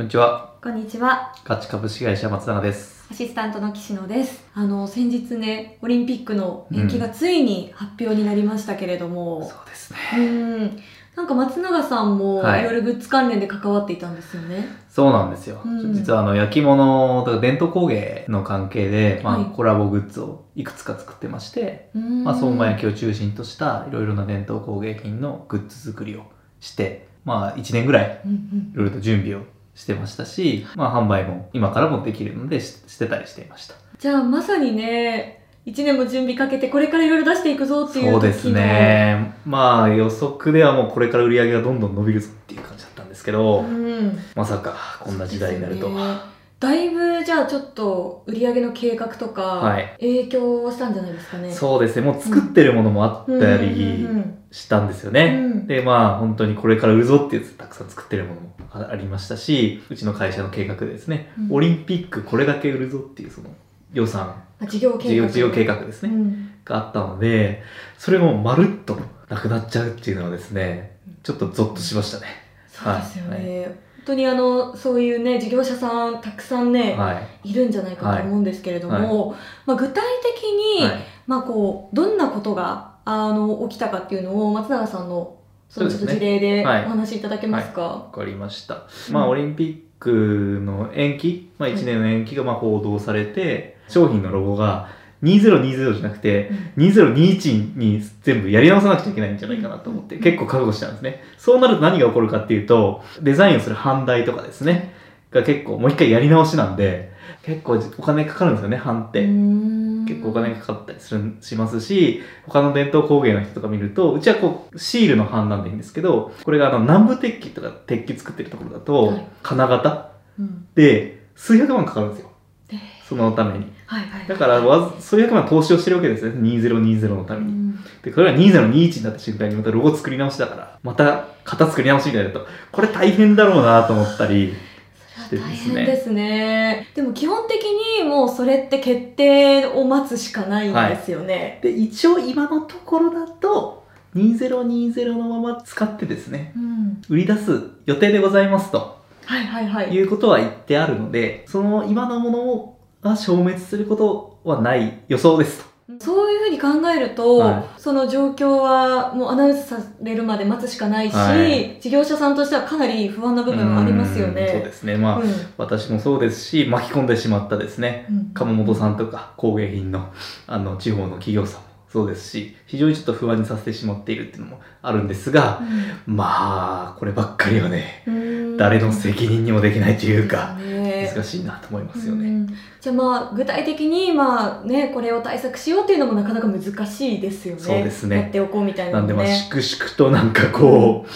こんにちは。こんにちは。ガチ株式会社松永です。アシスタントの岸野です。あの、先日ね、オリンピックの延期がついに発表になりましたけれども、そうですね。うん。なんか松永さんもはいいろいろグッズ関連で関わっていたんですよね。そうなんですよ。うん実はあの焼き物とか伝統工芸の関係で、まあ、はいコラボグッズをいくつか作ってまして、うんまあ、相馬焼きを中心としたいろいろな伝統工芸品のグッズ作りをして、まあ1年ぐらいうんうんいろいろと準備をしてましたし、まあ販売も今からもできるのでししてたりしていました。じゃあまさにね、一年も準備かけてこれからいろいろ出していくぞっていうそうです。ね。まあ予測ではもうこれから売り上げがどんどん伸びるぞっていう感じだったんですけど、うん。まさかこんな時代になるとは。ねだいぶじゃあちょっと売り上げの計画とかはい影響したんじゃないですかね。そうですね。もう作ってるものもあったりうんしたんですよね。うんで、まあ本当にこれから売るぞってやつたくさん作ってるものもあありましたし、うちの会社の計画でですね、うんオリンピックこれだけ売るぞっていうその予算、あ事業計画。事業事業計画ですね、うんがあったので、それもまるっとなくなっちゃうっていうのはですね、ちょっとゾッとしましたね。そうですよね。本当にあのそういうね事業者さんたくさんね、はい。い、るんじゃないかと思うんですけれども、まあ具体的に、はい。まあこうどんなことがあの起きたかっていうのを松永さんのそのちょっと事例でおはい話しいただけますか？わかりました。うんまあ、オリンピックの延期、まあ、1年の延期がまあ報道されて、商品のロゴが2020じゃなくて、2021に全部やり直さなくちゃいけないんじゃないかなと思って、うん結構覚悟したんですね。そうなると何が起こるかっていうと、デザインをする販売とかですね、が結構もう一回やり直しなんで、結構お金かかるんですよね、版って。結結構お金かかったりするしますし、他の伝統工芸の人とか見ると、うちはこう、シールの版なんでいいんですけど、これがあの、南部鉄器とか鉄器作ってるところだと、はい金型うんで数百万かかるんですよ。えーそのために。はいはい。だからわず、数百万投資をしてるわけですね。2020のために。うんで、これが2021になった瞬間にまたロゴ作り直しだから、また型作り直しみたいだと、これ大変だろうなと思ったり、大変ですね。でも基本的にもうそれって決定を待つしかないんですよね。で、一応今のところだと、2020のまま使ってですね、うん。売り出す予定でございますとはいはいはい。いうことは言ってあるので、その今のものが消滅することはない予想ですと。そういうふうに考えると、はその状況はもうアナウンスされるまで待つしかないし、はい。事業者さんとしてはかなり不安な部分はありますようんそうね。ですね。まあ、うん。私もそうですし、巻き込んでしまったですね、うん。鎌本さんとか工芸品のあの地方の企業さんもそうですし、非常にちょっと不安にさせてしまっているっていうのもあるんですが、まあ、こればっかりはね、うん。誰の責任にもできないというか、ね難しいなと思いますよね。うんじゃあまあ具体的にまあねこれを対策しようっていうのもなかなか難しいですよね。そうですねやっておこうみたいななんでまあ。粛々となんかこう、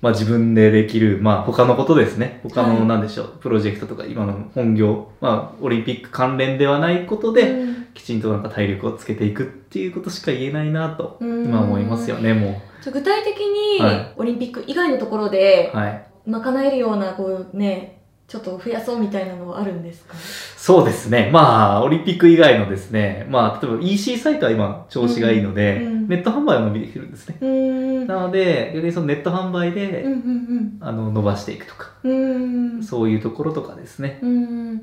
まあ自分でできる、まあ他のことですね。他はいのなんでしょう、プロジェクトとか今の本業、まあオリンピック関連ではないことで、うんきちんとなんか体力をつけていくっていうことしか言えないなと、うん今思いますよね、もじゃあ具体的にはいオリンピック以外のところでう。はい。賄えるようなこうねちょっと増やそうみたいなのはあるんですか？そうですね。まあ、オリンピック以外のですね、まあ、例えば EC サイトは今調子がいいので、うんうんネット販売は伸びてきてるんですね。なので、逆にそのネット販売で、うんうんあの、伸ばしていくとか、そういうところとかですね。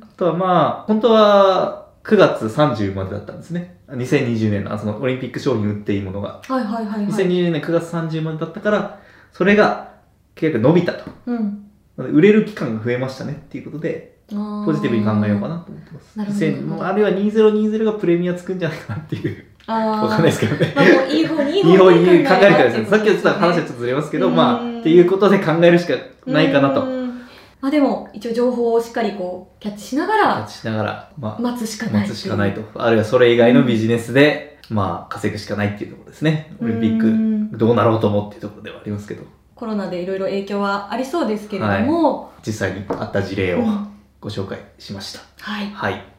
あとはまあ、本当は9月30までだったんですね。2020年のあそのオリンピック商品売っていいものが。はいはいはいはい2020年9月30までだったから、それが結構伸びたと。うん売れる期間が増えましたねっていうことで、ポポジティブに考えようかなと思ってます。なるほど2000もうあるいは2020がプレミアつくんじゃないかなっていう。あーわかんないですけどね。まあもう いい方にいいいい方に考える考からですね。さっき言ってた話はちょっととずれますけど、うんまあ、っていうことで考えるしかないかなと。まあでも一応情報をしっかりこうキャッチしながキャらッチしながら、まあ、待つしかない待つしかないと。あるいはそれ以外のビジネスで、まあ、稼ぐしかないっていうところですね。オリンピッうんク、どうなろうともっていうところではありますけど、コロナでいろいろ影響はありそうですけれども、実際にあった事例をうんご紹介しました。はいはい。